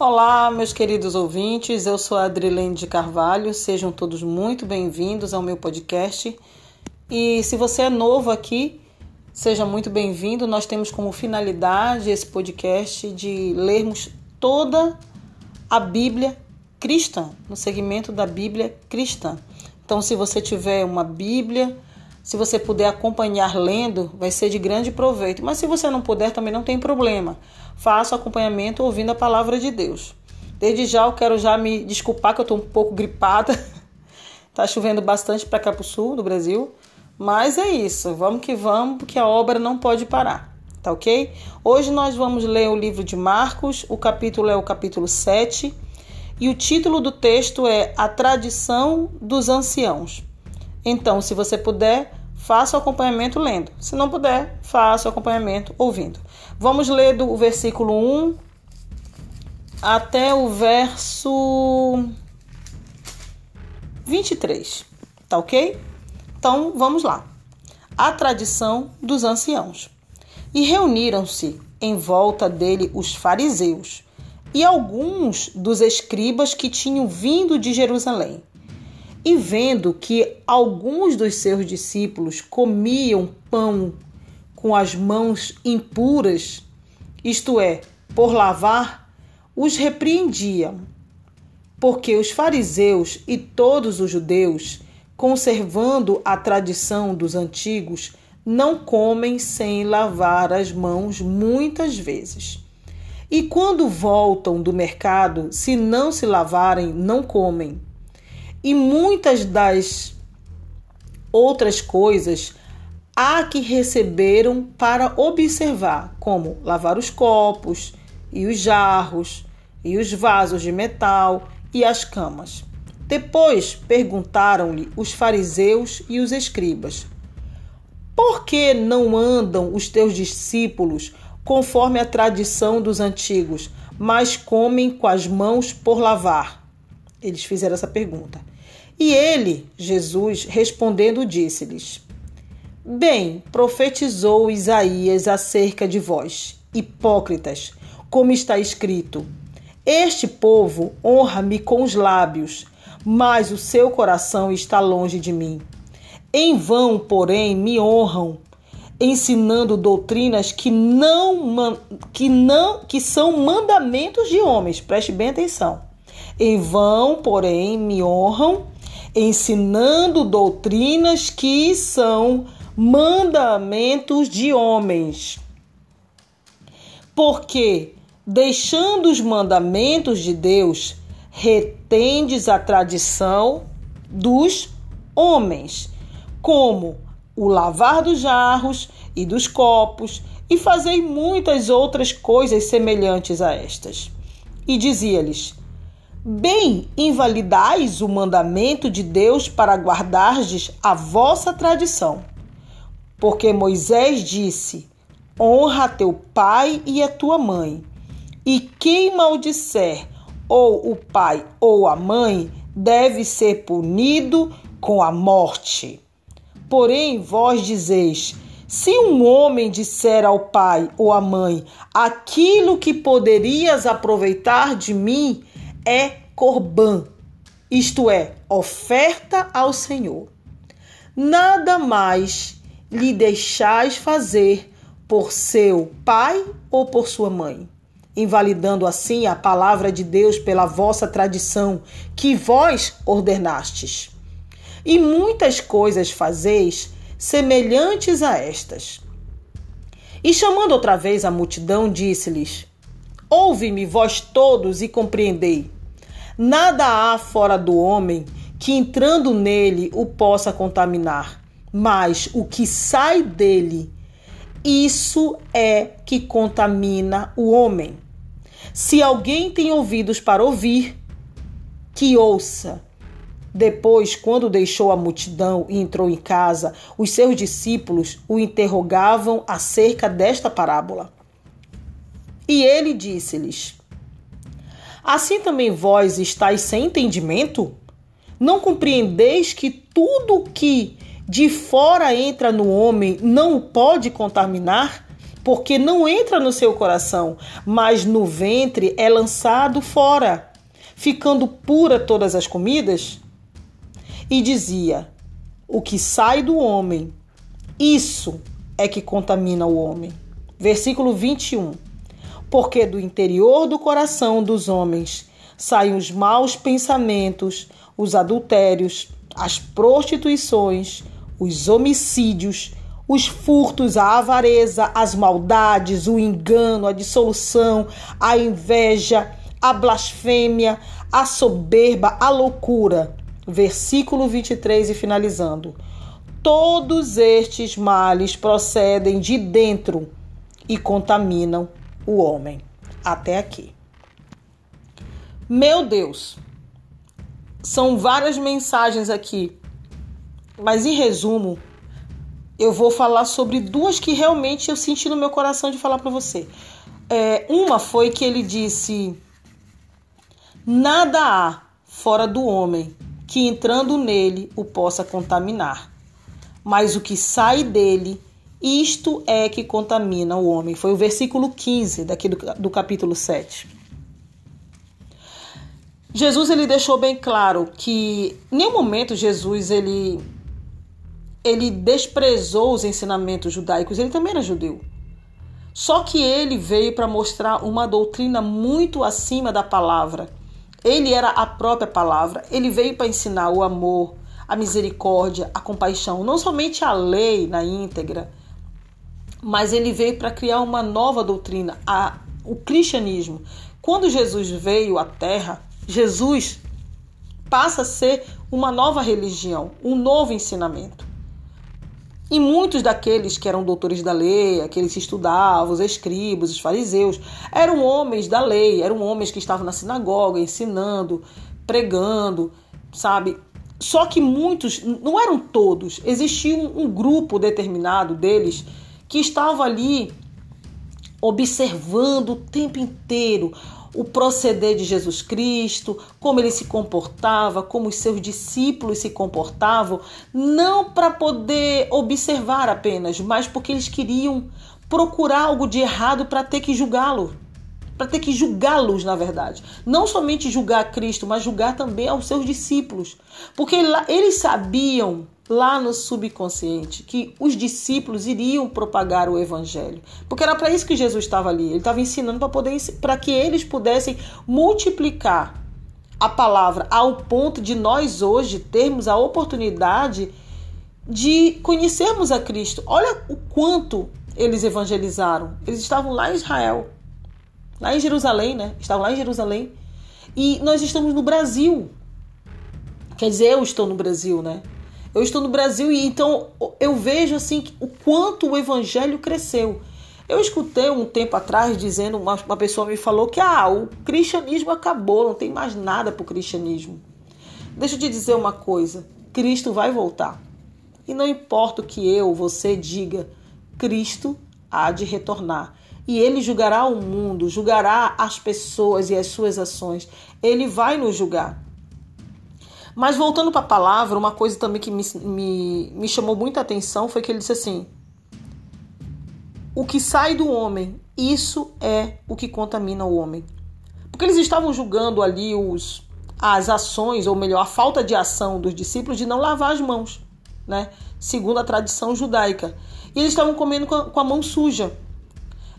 Olá, meus queridos ouvintes, eu sou a Adrilene de Carvalho, sejam todos muito bem-vindos ao meu podcast. E se você é novo aqui, seja muito bem-vindo. Nós temos como finalidade esse podcast de lermos toda a Bíblia cristã, no segmento da Bíblia cristã. Então, se você tiver uma Bíblia, se você puder acompanhar lendo, vai ser de grande proveito. Mas se você não puder, também não tem problema faço acompanhamento ouvindo a palavra de Deus. Desde já eu quero já me desculpar que eu estou um pouco gripada. tá chovendo bastante para cá pro sul do Brasil, mas é isso. Vamos que vamos, porque a obra não pode parar. Tá OK? Hoje nós vamos ler o livro de Marcos, o capítulo é o capítulo 7, e o título do texto é A Tradição dos Anciãos. Então, se você puder, faça o acompanhamento lendo. Se não puder, faça o acompanhamento ouvindo. Vamos ler do versículo 1 até o verso 23. Tá ok? Então vamos lá. A tradição dos anciãos. E reuniram-se em volta dele os fariseus e alguns dos escribas que tinham vindo de Jerusalém. E vendo que alguns dos seus discípulos comiam pão com as mãos impuras, isto é, por lavar, os repreendiam. Porque os fariseus e todos os judeus, conservando a tradição dos antigos, não comem sem lavar as mãos muitas vezes. E quando voltam do mercado, se não se lavarem, não comem. E muitas das outras coisas há que receberam para observar, como lavar os copos e os jarros e os vasos de metal e as camas. Depois perguntaram-lhe os fariseus e os escribas: Por que não andam os teus discípulos conforme a tradição dos antigos, mas comem com as mãos por lavar? Eles fizeram essa pergunta. E ele, Jesus, respondendo, disse-lhes: Bem, profetizou Isaías acerca de vós, hipócritas, como está escrito: Este povo honra-me com os lábios, mas o seu coração está longe de mim. Em vão, porém, me honram, ensinando doutrinas que não que não que são mandamentos de homens. Preste bem atenção. Em vão, porém, me honram, ensinando doutrinas que são mandamentos de homens. Porque, deixando os mandamentos de Deus, retendes a tradição dos homens, como o lavar dos jarros e dos copos, e fazei muitas outras coisas semelhantes a estas. E dizia-lhes: Bem invalidais o mandamento de Deus para guardardes a vossa tradição. Porque Moisés disse: Honra teu pai e a tua mãe. E quem maldisser ou o pai ou a mãe deve ser punido com a morte. Porém, vós dizeis: se um homem disser ao pai ou à mãe: aquilo que poderias aproveitar de mim é corbã, isto é, oferta ao Senhor. Nada mais lhe deixais fazer por seu pai ou por sua mãe, invalidando assim a palavra de Deus pela vossa tradição que vós ordenastes. E muitas coisas fazeis semelhantes a estas. E chamando outra vez a multidão, disse-lhes: Ouve-me, vós todos, e compreendei. Nada há fora do homem que entrando nele o possa contaminar mas o que sai dele, isso é que contamina o homem. Se alguém tem ouvidos para ouvir, que ouça. Depois, quando deixou a multidão e entrou em casa, os seus discípulos o interrogavam acerca desta parábola. E ele disse-lhes: Assim também vós estáis sem entendimento? Não compreendeis que tudo que de fora entra no homem não o pode contaminar, porque não entra no seu coração, mas no ventre é lançado fora, ficando pura todas as comidas? E dizia: O que sai do homem, isso é que contamina o homem. Versículo 21. Porque do interior do coração dos homens saem os maus pensamentos, os adultérios, as prostituições, os homicídios, os furtos, a avareza, as maldades, o engano, a dissolução, a inveja, a blasfêmia, a soberba, a loucura. Versículo 23 e finalizando. Todos estes males procedem de dentro e contaminam o homem. Até aqui. Meu Deus, são várias mensagens aqui, mas em resumo, eu vou falar sobre duas que realmente eu senti no meu coração de falar para você. É, uma foi que ele disse: Nada há fora do homem que entrando nele o possa contaminar, mas o que sai dele, isto é que contamina o homem. Foi o versículo 15 daqui do, do capítulo 7. Jesus ele deixou bem claro que em nenhum momento Jesus ele ele desprezou os ensinamentos judaicos, ele também era judeu. Só que ele veio para mostrar uma doutrina muito acima da palavra. Ele era a própria palavra. Ele veio para ensinar o amor, a misericórdia, a compaixão, não somente a lei na íntegra, mas ele veio para criar uma nova doutrina, a, o cristianismo. Quando Jesus veio à Terra, Jesus passa a ser uma nova religião, um novo ensinamento. E muitos daqueles que eram doutores da lei, aqueles que estudavam, os escribas, os fariseus, eram homens da lei, eram homens que estavam na sinagoga ensinando, pregando, sabe? Só que muitos, não eram todos, existia um, um grupo determinado deles que estava ali observando o tempo inteiro o proceder de Jesus Cristo, como ele se comportava, como os seus discípulos se comportavam, não para poder observar apenas, mas porque eles queriam procurar algo de errado para ter que julgá-lo. Para ter que julgá-los, na verdade. Não somente julgar Cristo, mas julgar também aos seus discípulos. Porque eles sabiam lá no subconsciente que os discípulos iriam propagar o evangelho, porque era para isso que Jesus estava ali. Ele estava ensinando para poder para que eles pudessem multiplicar a palavra ao ponto de nós hoje termos a oportunidade de conhecermos a Cristo. Olha o quanto eles evangelizaram. Eles estavam lá em Israel, lá em Jerusalém, né? Estavam lá em Jerusalém. E nós estamos no Brasil. Quer dizer, eu estou no Brasil, né? Eu estou no Brasil e então eu vejo assim o quanto o evangelho cresceu. Eu escutei um tempo atrás dizendo, uma, uma pessoa me falou que ah, o cristianismo acabou, não tem mais nada para o cristianismo. Deixa eu te dizer uma coisa: Cristo vai voltar. E não importa o que eu, você diga, Cristo há de retornar. E ele julgará o mundo, julgará as pessoas e as suas ações. Ele vai nos julgar. Mas voltando para a palavra, uma coisa também que me, me, me chamou muita atenção foi que ele disse assim: O que sai do homem, isso é o que contamina o homem. Porque eles estavam julgando ali os, as ações, ou melhor, a falta de ação dos discípulos de não lavar as mãos, né? Segundo a tradição judaica. E eles estavam comendo com a, com a mão suja.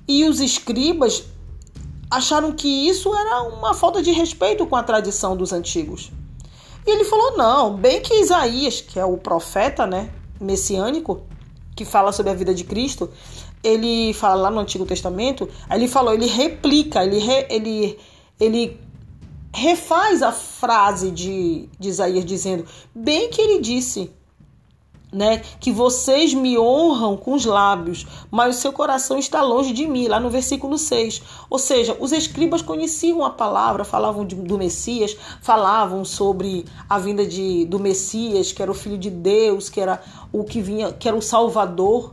E os escribas acharam que isso era uma falta de respeito com a tradição dos antigos. E ele falou: não, bem que Isaías, que é o profeta, né, messiânico, que fala sobre a vida de Cristo, ele fala lá no Antigo Testamento, aí ele falou, ele replica, ele, re, ele, ele refaz a frase de, de Isaías dizendo, bem que ele disse, né? Que vocês me honram com os lábios, mas o seu coração está longe de mim, lá no versículo 6. Ou seja, os escribas conheciam a palavra, falavam de, do Messias, falavam sobre a vinda de, do Messias, que era o filho de Deus, que era o que vinha, que era o Salvador.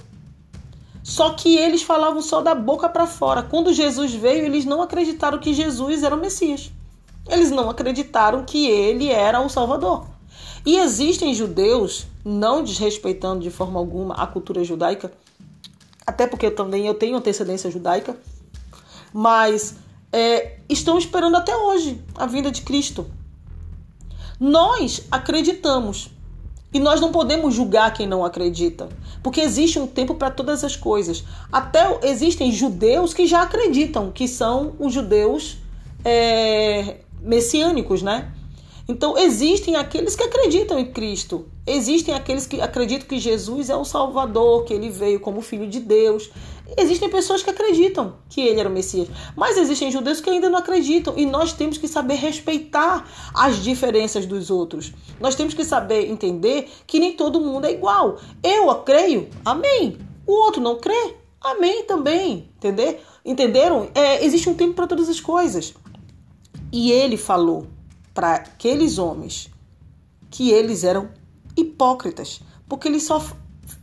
Só que eles falavam só da boca para fora. Quando Jesus veio, eles não acreditaram que Jesus era o Messias. Eles não acreditaram que ele era o Salvador. E existem judeus, não desrespeitando de forma alguma a cultura judaica, até porque eu também eu tenho antecedência judaica, mas é, estão esperando até hoje a vinda de Cristo. Nós acreditamos e nós não podemos julgar quem não acredita, porque existe um tempo para todas as coisas. Até existem judeus que já acreditam que são os judeus é, messiânicos, né? Então, existem aqueles que acreditam em Cristo, existem aqueles que acreditam que Jesus é o Salvador, que ele veio como Filho de Deus. Existem pessoas que acreditam que ele era o Messias, mas existem judeus que ainda não acreditam e nós temos que saber respeitar as diferenças dos outros. Nós temos que saber entender que nem todo mundo é igual. Eu creio, amém. O outro não crê, amém também, entender? Entenderam? É, existe um tempo para todas as coisas. E ele falou para aqueles homens que eles eram hipócritas, porque eles só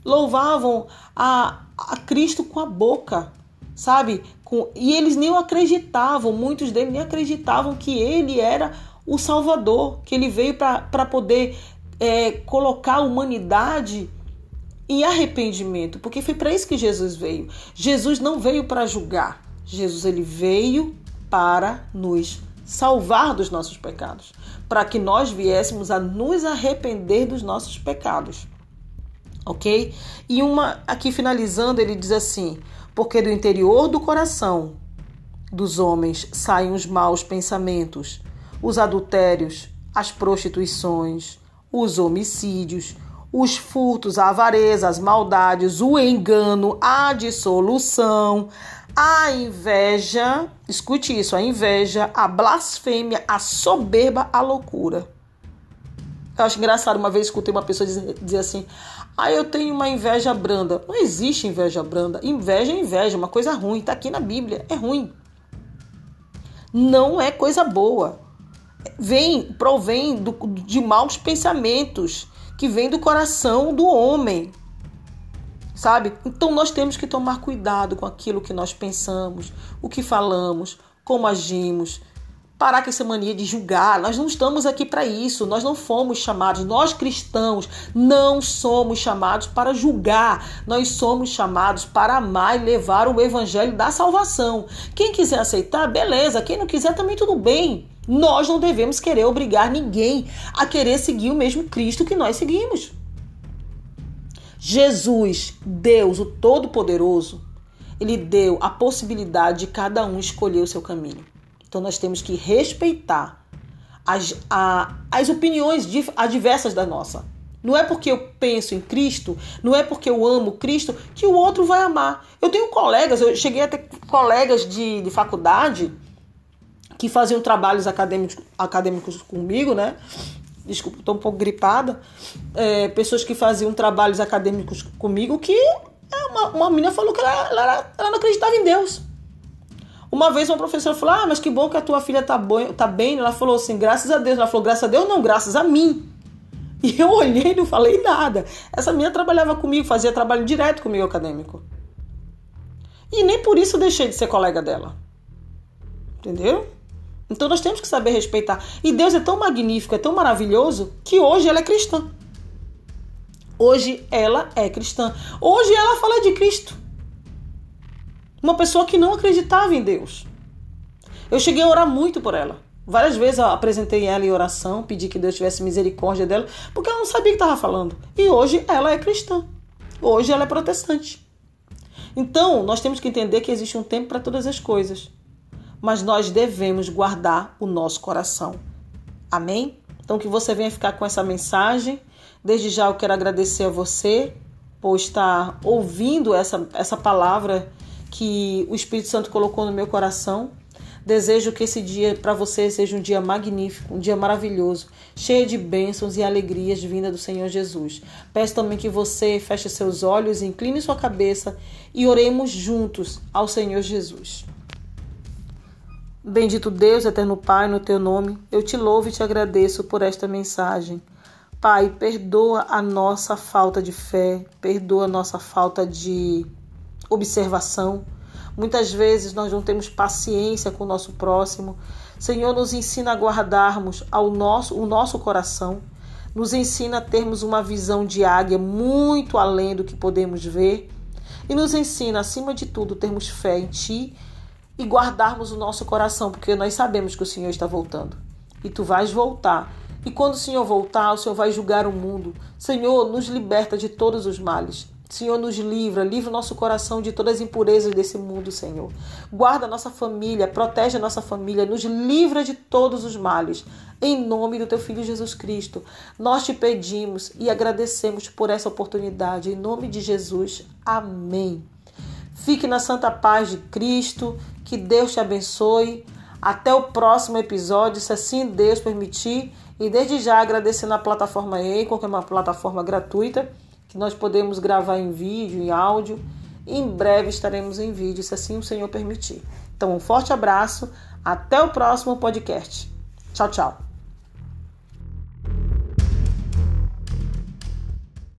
louvavam a, a Cristo com a boca, sabe? Com, e eles nem acreditavam, muitos deles nem acreditavam que ele era o Salvador, que ele veio para poder é, colocar a humanidade em arrependimento, porque foi para isso que Jesus veio. Jesus não veio para julgar, Jesus ele veio para nos salvar dos nossos pecados, para que nós viéssemos a nos arrepender dos nossos pecados. OK? E uma aqui finalizando, ele diz assim: porque do interior do coração dos homens saem os maus pensamentos, os adultérios, as prostituições, os homicídios, os furtos, a avareza, as maldades, o engano, a dissolução, a inveja, escute isso, a inveja, a blasfêmia, a soberba, a loucura. Eu acho engraçado, uma vez escutei uma pessoa dizer, dizer assim: Ah, eu tenho uma inveja branda. Não existe inveja branda. Inveja é inveja, uma coisa ruim. Está aqui na Bíblia. É ruim. Não é coisa boa. Vem, provém do, de maus pensamentos que vem do coração do homem sabe? Então nós temos que tomar cuidado com aquilo que nós pensamos, o que falamos, como agimos. Parar com essa mania de julgar. Nós não estamos aqui para isso. Nós não fomos chamados, nós cristãos não somos chamados para julgar. Nós somos chamados para amar e levar o evangelho da salvação. Quem quiser aceitar, beleza. Quem não quiser, também tudo bem. Nós não devemos querer obrigar ninguém a querer seguir o mesmo Cristo que nós seguimos. Jesus, Deus, o Todo-Poderoso, ele deu a possibilidade de cada um escolher o seu caminho. Então nós temos que respeitar as, a, as opiniões adversas da nossa. Não é porque eu penso em Cristo, não é porque eu amo Cristo que o outro vai amar. Eu tenho colegas, eu cheguei a ter colegas de, de faculdade que faziam trabalhos acadêmicos, acadêmicos comigo, né? Desculpa, estou um pouco gripada, é, pessoas que faziam trabalhos acadêmicos comigo que é, uma, uma menina falou que ela, ela, ela, não acreditava em Deus. Uma vez uma professora falou, ah, mas que bom que a tua filha tá, bom, tá bem. Ela falou assim, graças a Deus. Ela falou, graças a Deus não, graças a mim. E eu olhei e não falei nada. Essa menina trabalhava comigo, fazia trabalho direto comigo acadêmico. E nem por isso eu deixei de ser colega dela. Entendeu? Então nós temos que saber respeitar. E Deus é tão magnífico, é tão maravilhoso, que hoje ela é cristã. Hoje ela é cristã. Hoje ela fala de Cristo. Uma pessoa que não acreditava em Deus. Eu cheguei a orar muito por ela. Várias vezes eu apresentei ela em oração, pedi que Deus tivesse misericórdia dela, porque ela não sabia o que estava falando. E hoje ela é cristã. Hoje ela é protestante. Então, nós temos que entender que existe um tempo para todas as coisas mas nós devemos guardar o nosso coração. Amém? Então que você venha ficar com essa mensagem. Desde já eu quero agradecer a você por estar ouvindo essa, essa palavra que o Espírito Santo colocou no meu coração. Desejo que esse dia para você seja um dia magnífico, um dia maravilhoso, cheio de bênçãos e alegrias vinda do Senhor Jesus. Peço também que você feche seus olhos, incline sua cabeça e oremos juntos ao Senhor Jesus. Bendito Deus, eterno Pai, no teu nome, eu te louvo e te agradeço por esta mensagem. Pai, perdoa a nossa falta de fé, perdoa a nossa falta de observação. Muitas vezes nós não temos paciência com o nosso próximo. Senhor, nos ensina a guardarmos ao nosso, o nosso coração. Nos ensina a termos uma visão de águia muito além do que podemos ver e nos ensina, acima de tudo, termos fé em Ti e guardarmos o nosso coração, porque nós sabemos que o Senhor está voltando e Tu vais voltar. E quando o Senhor voltar, o Senhor vai julgar o mundo. Senhor, nos liberta de todos os males. Senhor, nos livra, livra o nosso coração de todas as impurezas desse mundo, Senhor. Guarda a nossa família, protege a nossa família, nos livra de todos os males. Em nome do teu filho Jesus Cristo, nós te pedimos e agradecemos por essa oportunidade. Em nome de Jesus. Amém. Fique na santa paz de Cristo, que Deus te abençoe. Até o próximo episódio, se assim Deus permitir. E desde já agradecendo a plataforma Eicon, que é uma plataforma gratuita que nós podemos gravar em vídeo, em áudio. Em breve estaremos em vídeo, se assim o Senhor permitir. Então, um forte abraço, até o próximo podcast. Tchau, tchau.